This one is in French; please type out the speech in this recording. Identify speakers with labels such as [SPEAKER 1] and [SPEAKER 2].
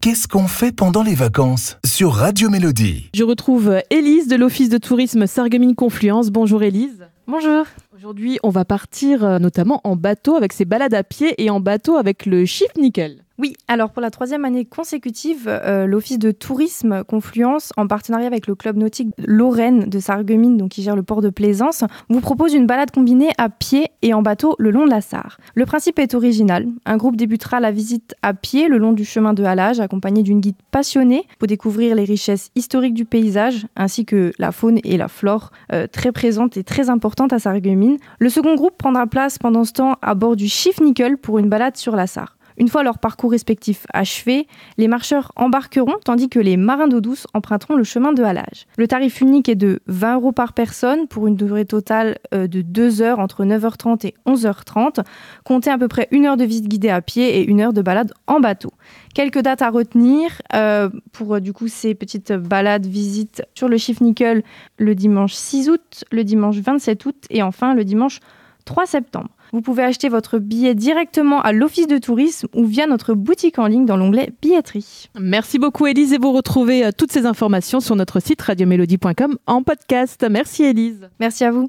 [SPEAKER 1] Qu'est-ce qu'on fait pendant les vacances sur Radio Mélodie?
[SPEAKER 2] Je retrouve Élise de l'Office de tourisme Sarreguemines Confluence. Bonjour Élise.
[SPEAKER 3] Bonjour.
[SPEAKER 2] Aujourd'hui, on va partir euh, notamment en bateau avec ses balades à pied et en bateau avec le Chiffre Nickel.
[SPEAKER 3] Oui, alors pour la troisième année consécutive, euh, l'Office de tourisme Confluence, en partenariat avec le club nautique Lorraine de Sarreguemines, donc qui gère le port de Plaisance, vous propose une balade combinée à pied et en bateau le long de la Sarre. Le principe est original. Un groupe débutera la visite à pied le long du chemin de halage, accompagné d'une guide passionnée pour découvrir les richesses historiques du paysage, ainsi que la faune et la flore euh, très présentes et très importantes à Sarreguemines. Le second groupe prendra place pendant ce temps à bord du Chiffre Nickel pour une balade sur la Sarre. Une fois leur parcours respectif achevé, les marcheurs embarqueront tandis que les marins d'eau douce emprunteront le chemin de halage. Le tarif unique est de 20 euros par personne pour une durée totale euh, de 2 heures entre 9h30 et 11h30. Comptez à peu près une heure de visite guidée à pied et une heure de balade en bateau. Quelques dates à retenir euh, pour euh, du coup ces petites balades, visites sur le chiffre nickel le dimanche 6 août, le dimanche 27 août et enfin le dimanche 3 septembre. Vous pouvez acheter votre billet directement à l'office de tourisme ou via notre boutique en ligne dans l'onglet billetterie.
[SPEAKER 2] Merci beaucoup Élise et vous retrouvez euh, toutes ces informations sur notre site radiomélodie.com en podcast. Merci Élise.
[SPEAKER 3] Merci à vous.